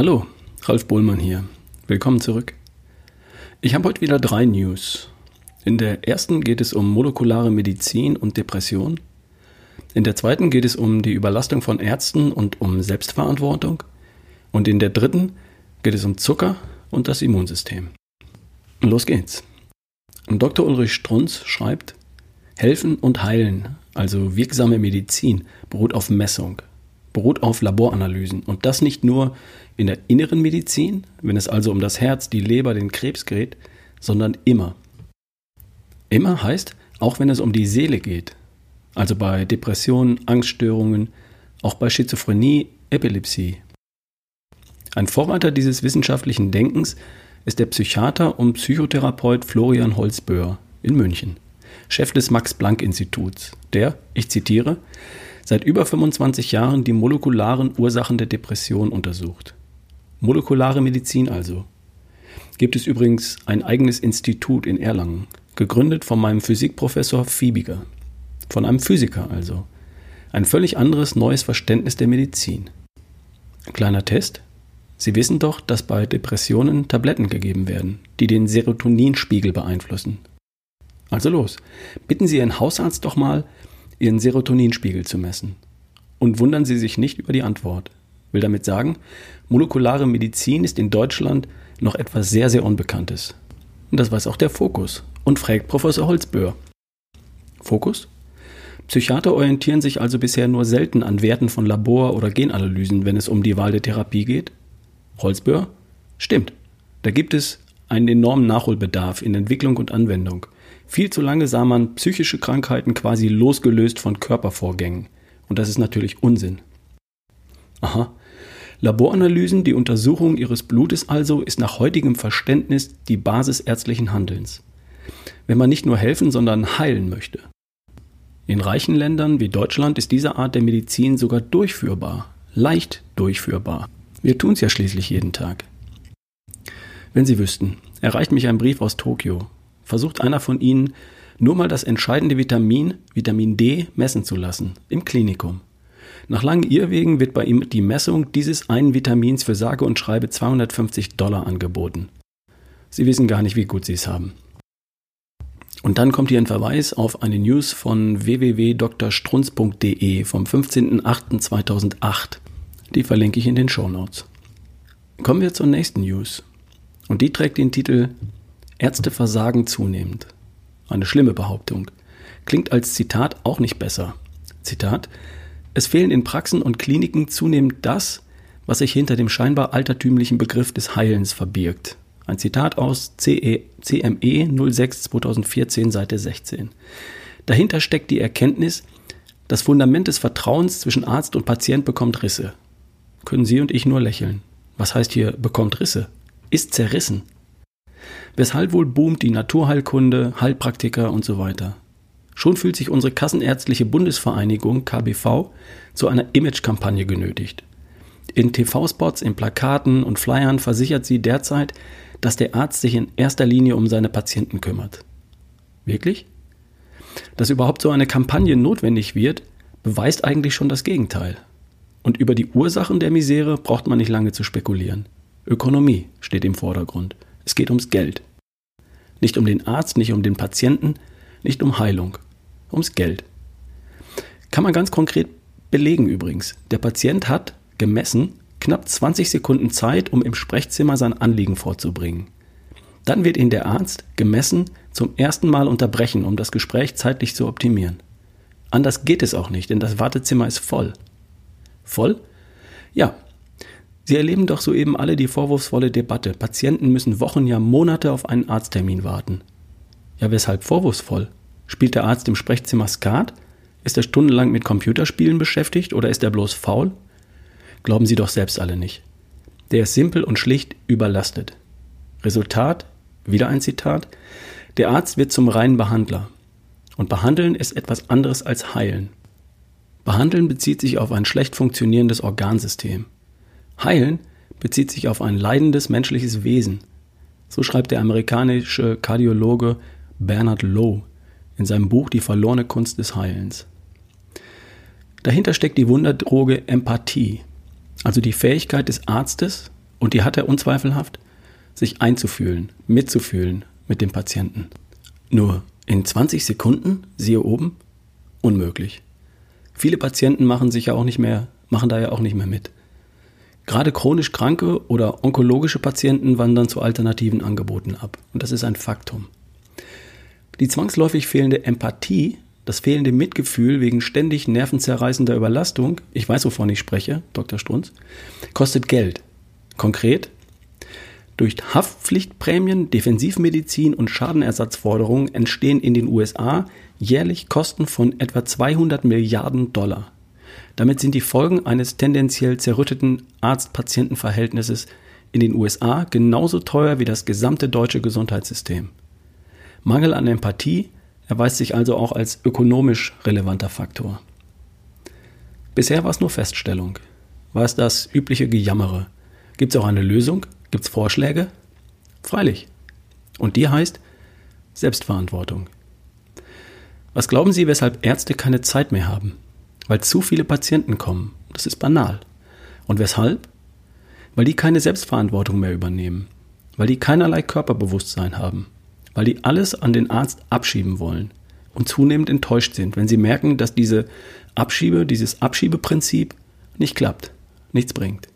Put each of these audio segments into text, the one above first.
Hallo, Ralf Bohlmann hier. Willkommen zurück. Ich habe heute wieder drei News. In der ersten geht es um molekulare Medizin und Depression. In der zweiten geht es um die Überlastung von Ärzten und um Selbstverantwortung. Und in der dritten geht es um Zucker und das Immunsystem. Los geht's. Dr. Ulrich Strunz schreibt, Helfen und Heilen, also wirksame Medizin, beruht auf Messung, beruht auf Laboranalysen. Und das nicht nur in der inneren Medizin, wenn es also um das Herz, die Leber, den Krebs geht, sondern immer. Immer heißt, auch wenn es um die Seele geht, also bei Depressionen, Angststörungen, auch bei Schizophrenie, Epilepsie. Ein Vorreiter dieses wissenschaftlichen Denkens ist der Psychiater und Psychotherapeut Florian Holzböhr in München, Chef des Max-Planck-Instituts, der, ich zitiere, seit über 25 Jahren die molekularen Ursachen der Depression untersucht. Molekulare Medizin also. Gibt es übrigens ein eigenes Institut in Erlangen, gegründet von meinem Physikprofessor Fiebiger. Von einem Physiker also. Ein völlig anderes neues Verständnis der Medizin. Kleiner Test. Sie wissen doch, dass bei Depressionen Tabletten gegeben werden, die den Serotoninspiegel beeinflussen. Also los, bitten Sie Ihren Hausarzt doch mal, Ihren Serotoninspiegel zu messen. Und wundern Sie sich nicht über die Antwort. Will damit sagen, molekulare Medizin ist in Deutschland noch etwas sehr, sehr Unbekanntes. Und das weiß auch der Fokus und fragt Professor Holzböhr. Fokus? Psychiater orientieren sich also bisher nur selten an Werten von Labor- oder Genanalysen, wenn es um die Wahl der Therapie geht? Holzböhr? Stimmt. Da gibt es einen enormen Nachholbedarf in Entwicklung und Anwendung. Viel zu lange sah man psychische Krankheiten quasi losgelöst von Körpervorgängen. Und das ist natürlich Unsinn. Aha. Laboranalysen, die Untersuchung ihres Blutes also, ist nach heutigem Verständnis die Basis ärztlichen Handelns. Wenn man nicht nur helfen, sondern heilen möchte. In reichen Ländern wie Deutschland ist diese Art der Medizin sogar durchführbar, leicht durchführbar. Wir tun es ja schließlich jeden Tag. Wenn Sie wüssten, erreicht mich ein Brief aus Tokio. Versucht einer von Ihnen, nur mal das entscheidende Vitamin, Vitamin D, messen zu lassen, im Klinikum. Nach langen Irrwegen wird bei ihm die Messung dieses einen Vitamins für sage und schreibe 250 Dollar angeboten. Sie wissen gar nicht, wie gut Sie es haben. Und dann kommt hier ein Verweis auf eine News von www.drstrunz.de vom 15.08.2008. Die verlinke ich in den Show Notes. Kommen wir zur nächsten News. Und die trägt den Titel Ärzte versagen zunehmend. Eine schlimme Behauptung. Klingt als Zitat auch nicht besser. Zitat Es fehlen in Praxen und Kliniken zunehmend das, was sich hinter dem scheinbar altertümlichen Begriff des Heilens verbirgt. Ein Zitat aus CME 06 2014, Seite 16. Dahinter steckt die Erkenntnis, das Fundament des Vertrauens zwischen Arzt und Patient bekommt Risse können Sie und ich nur lächeln. Was heißt hier bekommt Risse? Ist zerrissen. Weshalb wohl boomt die Naturheilkunde, Heilpraktiker und so weiter? Schon fühlt sich unsere Kassenärztliche Bundesvereinigung KBV zu einer Imagekampagne genötigt. In TV-Spots, in Plakaten und Flyern versichert sie derzeit, dass der Arzt sich in erster Linie um seine Patienten kümmert. Wirklich? Dass überhaupt so eine Kampagne notwendig wird, beweist eigentlich schon das Gegenteil. Und über die Ursachen der Misere braucht man nicht lange zu spekulieren. Ökonomie steht im Vordergrund. Es geht ums Geld. Nicht um den Arzt, nicht um den Patienten, nicht um Heilung. Ums Geld. Kann man ganz konkret belegen übrigens. Der Patient hat, gemessen, knapp 20 Sekunden Zeit, um im Sprechzimmer sein Anliegen vorzubringen. Dann wird ihn der Arzt, gemessen, zum ersten Mal unterbrechen, um das Gespräch zeitlich zu optimieren. Anders geht es auch nicht, denn das Wartezimmer ist voll. Voll? Ja. Sie erleben doch soeben alle die vorwurfsvolle Debatte. Patienten müssen Wochen, ja Monate auf einen Arzttermin warten. Ja, weshalb vorwurfsvoll? Spielt der Arzt im Sprechzimmer Skat? Ist er stundenlang mit Computerspielen beschäftigt oder ist er bloß faul? Glauben Sie doch selbst alle nicht. Der ist simpel und schlicht überlastet. Resultat, wieder ein Zitat, der Arzt wird zum reinen Behandler. Und behandeln ist etwas anderes als heilen. Behandeln bezieht sich auf ein schlecht funktionierendes Organsystem. Heilen bezieht sich auf ein leidendes menschliches Wesen. So schreibt der amerikanische Kardiologe Bernard Lowe in seinem Buch Die verlorene Kunst des Heilens. Dahinter steckt die Wunderdroge Empathie, also die Fähigkeit des Arztes Und die hat er unzweifelhaft, sich einzufühlen, mitzufühlen mit dem Patienten. Nur in 20 Sekunden, siehe oben, unmöglich. Viele Patienten machen sich ja auch nicht mehr, machen da ja auch nicht mehr mit. Gerade chronisch kranke oder onkologische Patienten wandern zu alternativen Angeboten ab. Und das ist ein Faktum. Die zwangsläufig fehlende Empathie, das fehlende Mitgefühl wegen ständig nervenzerreißender Überlastung, ich weiß, wovon ich spreche, Dr. Strunz, kostet Geld. Konkret, durch Haftpflichtprämien, Defensivmedizin und Schadenersatzforderungen entstehen in den USA jährlich Kosten von etwa 200 Milliarden Dollar. Damit sind die Folgen eines tendenziell zerrütteten Arzt-Patienten-Verhältnisses in den USA genauso teuer wie das gesamte deutsche Gesundheitssystem. Mangel an Empathie erweist sich also auch als ökonomisch relevanter Faktor. Bisher war es nur Feststellung, war es das übliche Gejammere. Gibt es auch eine Lösung? Gibt es Vorschläge? Freilich. Und die heißt Selbstverantwortung. Was glauben Sie, weshalb Ärzte keine Zeit mehr haben? Weil zu viele Patienten kommen. Das ist banal. Und weshalb? Weil die keine Selbstverantwortung mehr übernehmen. Weil die keinerlei Körperbewusstsein haben. Weil die alles an den Arzt abschieben wollen. Und zunehmend enttäuscht sind, wenn sie merken, dass diese Abschiebe, dieses Abschiebeprinzip nicht klappt, nichts bringt.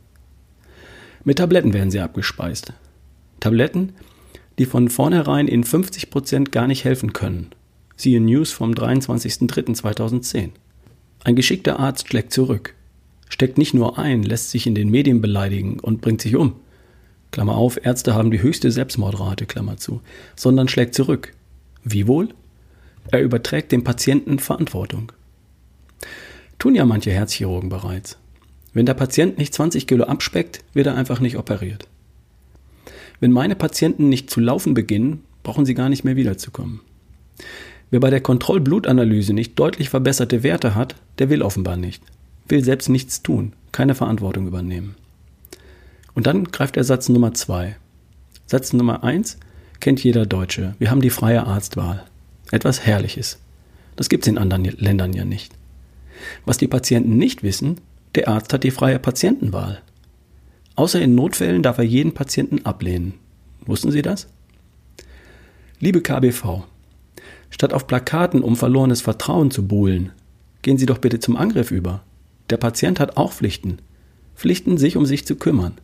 Mit Tabletten werden sie abgespeist. Tabletten, die von vornherein in 50 Prozent gar nicht helfen können. Siehe News vom 23.03.2010. Ein geschickter Arzt schlägt zurück. Steckt nicht nur ein, lässt sich in den Medien beleidigen und bringt sich um. Klammer auf, Ärzte haben die höchste Selbstmordrate, Klammer zu, sondern schlägt zurück. Wie wohl? Er überträgt dem Patienten Verantwortung. Tun ja manche Herzchirurgen bereits. Wenn der Patient nicht 20 Kilo abspeckt, wird er einfach nicht operiert. Wenn meine Patienten nicht zu laufen beginnen, brauchen sie gar nicht mehr wiederzukommen. Wer bei der Kontrollblutanalyse nicht deutlich verbesserte Werte hat, der will offenbar nicht, will selbst nichts tun, keine Verantwortung übernehmen. Und dann greift er Satz Nummer zwei. Satz Nummer eins kennt jeder Deutsche. Wir haben die freie Arztwahl. Etwas Herrliches. Das gibt es in anderen Ländern ja nicht. Was die Patienten nicht wissen, der Arzt hat die freie Patientenwahl. Außer in Notfällen darf er jeden Patienten ablehnen. Wussten Sie das? Liebe KBV, statt auf Plakaten um verlorenes Vertrauen zu buhlen, gehen Sie doch bitte zum Angriff über. Der Patient hat auch Pflichten. Pflichten, sich um sich zu kümmern.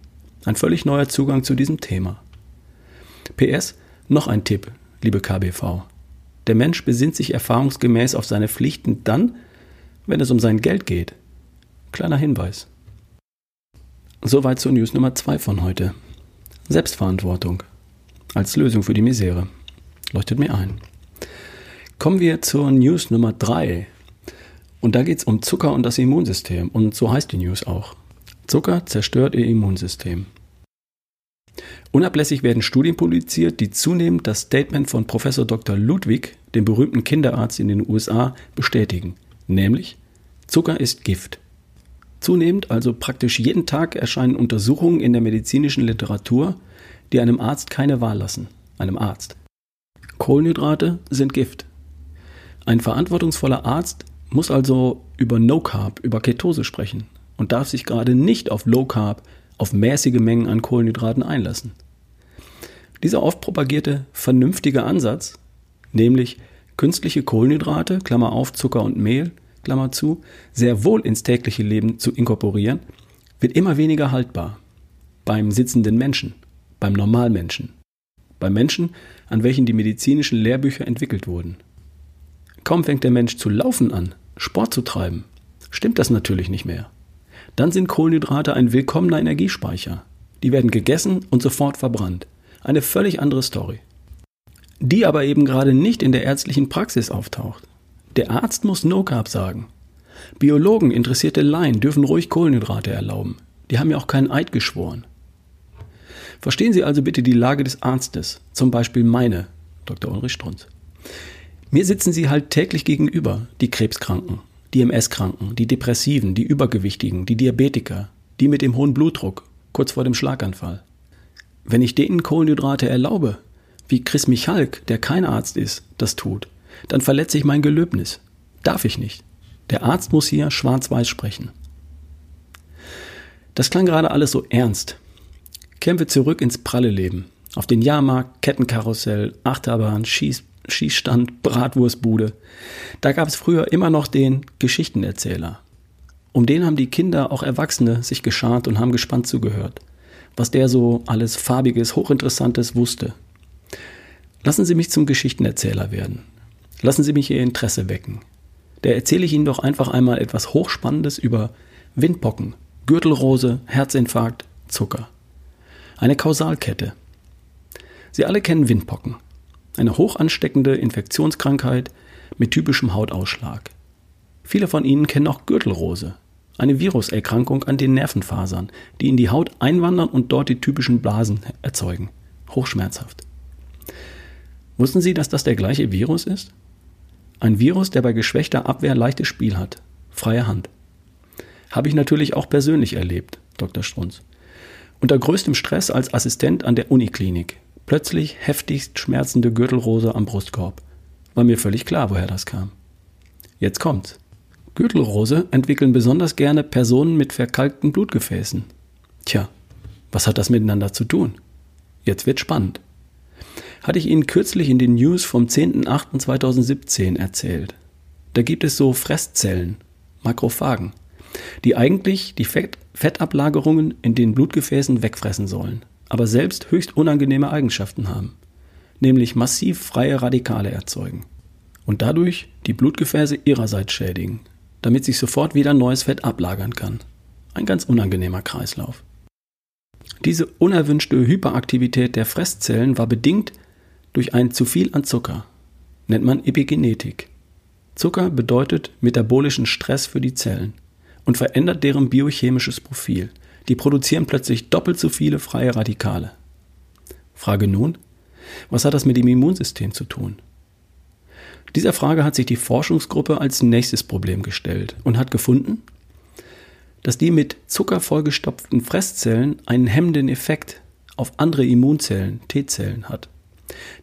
Ein völlig neuer Zugang zu diesem Thema. PS, noch ein Tipp, liebe KBV. Der Mensch besinnt sich erfahrungsgemäß auf seine Pflichten dann, wenn es um sein Geld geht. Kleiner Hinweis. Soweit zur News Nummer 2 von heute. Selbstverantwortung als Lösung für die Misere. Leuchtet mir ein. Kommen wir zur News Nummer 3. Und da geht es um Zucker und das Immunsystem. Und so heißt die News auch. Zucker zerstört ihr Immunsystem. Unablässig werden Studien publiziert, die zunehmend das Statement von Professor Dr. Ludwig, dem berühmten Kinderarzt in den USA, bestätigen. Nämlich, Zucker ist Gift. Zunehmend, also praktisch jeden Tag, erscheinen Untersuchungen in der medizinischen Literatur, die einem Arzt keine Wahl lassen. Einem Arzt. Kohlenhydrate sind Gift. Ein verantwortungsvoller Arzt muss also über No Carb, über Ketose sprechen und darf sich gerade nicht auf Low Carb, auf mäßige Mengen an Kohlenhydraten einlassen. Dieser oft propagierte vernünftige Ansatz, nämlich künstliche Kohlenhydrate, Klammer auf Zucker und Mehl, Klammer zu, sehr wohl ins tägliche Leben zu inkorporieren, wird immer weniger haltbar. Beim sitzenden Menschen, beim Normalmenschen, bei Menschen, an welchen die medizinischen Lehrbücher entwickelt wurden. Kaum fängt der Mensch zu laufen an, Sport zu treiben, stimmt das natürlich nicht mehr. Dann sind Kohlenhydrate ein willkommener Energiespeicher. Die werden gegessen und sofort verbrannt. Eine völlig andere Story. Die aber eben gerade nicht in der ärztlichen Praxis auftaucht. Der Arzt muss No Carb sagen. Biologen, interessierte Laien dürfen ruhig Kohlenhydrate erlauben. Die haben ja auch keinen Eid geschworen. Verstehen Sie also bitte die Lage des Arztes, zum Beispiel meine, Dr. Ulrich Strunz. Mir sitzen Sie halt täglich gegenüber, die Krebskranken, die MS-Kranken, die Depressiven, die Übergewichtigen, die Diabetiker, die mit dem hohen Blutdruck, kurz vor dem Schlaganfall. Wenn ich denen Kohlenhydrate erlaube, wie Chris Michalk, der kein Arzt ist, das tut, dann verletze ich mein Gelöbnis. Darf ich nicht. Der Arzt muss hier schwarz-weiß sprechen. Das klang gerade alles so ernst. kehren wir zurück ins pralle Leben. Auf den Jahrmarkt, Kettenkarussell, Achterbahn, Schieß, Schießstand, Bratwurstbude. Da gab es früher immer noch den Geschichtenerzähler. Um den haben die Kinder, auch Erwachsene, sich geschart und haben gespannt zugehört, was der so alles Farbiges, Hochinteressantes wusste. Lassen Sie mich zum Geschichtenerzähler werden. Lassen Sie mich Ihr Interesse wecken. Da erzähle ich Ihnen doch einfach einmal etwas Hochspannendes über Windpocken, Gürtelrose, Herzinfarkt, Zucker. Eine Kausalkette. Sie alle kennen Windpocken. Eine hochansteckende Infektionskrankheit mit typischem Hautausschlag. Viele von Ihnen kennen auch Gürtelrose, eine Viruserkrankung an den Nervenfasern, die in die Haut einwandern und dort die typischen Blasen erzeugen. Hochschmerzhaft. Wussten Sie, dass das der gleiche Virus ist? Ein Virus, der bei geschwächter Abwehr leichtes Spiel hat. Freie Hand. Habe ich natürlich auch persönlich erlebt, Dr. Strunz. Unter größtem Stress als Assistent an der Uniklinik. Plötzlich heftigst schmerzende Gürtelrose am Brustkorb. War mir völlig klar, woher das kam. Jetzt kommt's. Gürtelrose entwickeln besonders gerne Personen mit verkalkten Blutgefäßen. Tja, was hat das miteinander zu tun? Jetzt wird spannend hatte ich Ihnen kürzlich in den News vom 10.08.2017 erzählt. Da gibt es so Fresszellen, Makrophagen, die eigentlich die Fett Fettablagerungen in den Blutgefäßen wegfressen sollen, aber selbst höchst unangenehme Eigenschaften haben, nämlich massiv freie Radikale erzeugen und dadurch die Blutgefäße ihrerseits schädigen, damit sich sofort wieder neues Fett ablagern kann. Ein ganz unangenehmer Kreislauf. Diese unerwünschte Hyperaktivität der Fresszellen war bedingt durch ein zu viel an Zucker. Nennt man Epigenetik. Zucker bedeutet metabolischen Stress für die Zellen und verändert deren biochemisches Profil. Die produzieren plötzlich doppelt so viele freie Radikale. Frage nun, was hat das mit dem Immunsystem zu tun? Dieser Frage hat sich die Forschungsgruppe als nächstes Problem gestellt und hat gefunden, dass die mit Zucker vollgestopften Fresszellen einen hemmenden Effekt auf andere Immunzellen, T-Zellen hat.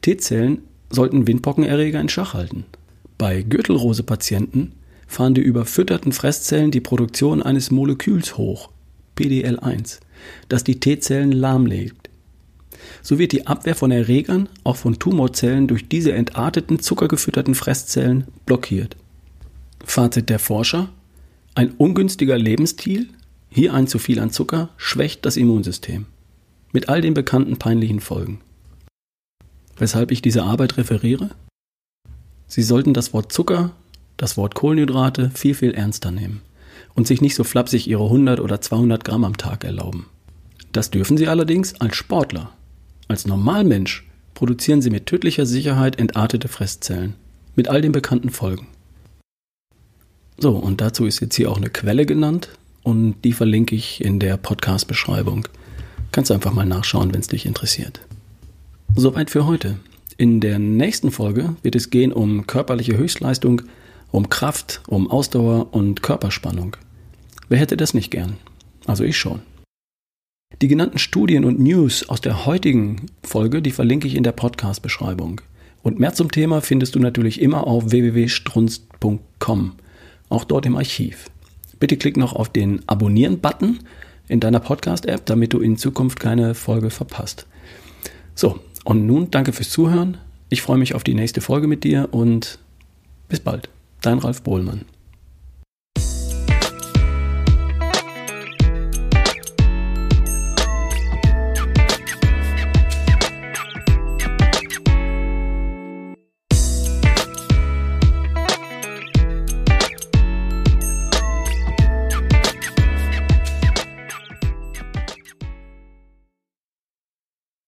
T-Zellen sollten Windpockenerreger in Schach halten. Bei Gürtelrose-Patienten fahren die überfütterten Fresszellen die Produktion eines Moleküls hoch, PDL1, das die T-Zellen lahmlegt. So wird die Abwehr von Erregern, auch von Tumorzellen, durch diese entarteten, zuckergefütterten Fresszellen blockiert. Fazit der Forscher: Ein ungünstiger Lebensstil, hier ein zu viel an Zucker, schwächt das Immunsystem. Mit all den bekannten peinlichen Folgen. Weshalb ich diese Arbeit referiere? Sie sollten das Wort Zucker, das Wort Kohlenhydrate viel, viel ernster nehmen und sich nicht so flapsig ihre 100 oder 200 Gramm am Tag erlauben. Das dürfen sie allerdings als Sportler. Als Normalmensch produzieren sie mit tödlicher Sicherheit entartete Fresszellen, mit all den bekannten Folgen. So, und dazu ist jetzt hier auch eine Quelle genannt und die verlinke ich in der Podcast-Beschreibung. Kannst du einfach mal nachschauen, wenn es dich interessiert. Soweit für heute. In der nächsten Folge wird es gehen um körperliche Höchstleistung, um Kraft, um Ausdauer und Körperspannung. Wer hätte das nicht gern? Also ich schon. Die genannten Studien und News aus der heutigen Folge, die verlinke ich in der Podcast-Beschreibung. Und mehr zum Thema findest du natürlich immer auf www.strunz.com, auch dort im Archiv. Bitte klick noch auf den Abonnieren-Button in deiner Podcast-App, damit du in Zukunft keine Folge verpasst. So, und nun danke fürs Zuhören. Ich freue mich auf die nächste Folge mit dir und bis bald. Dein Ralf Bohlmann.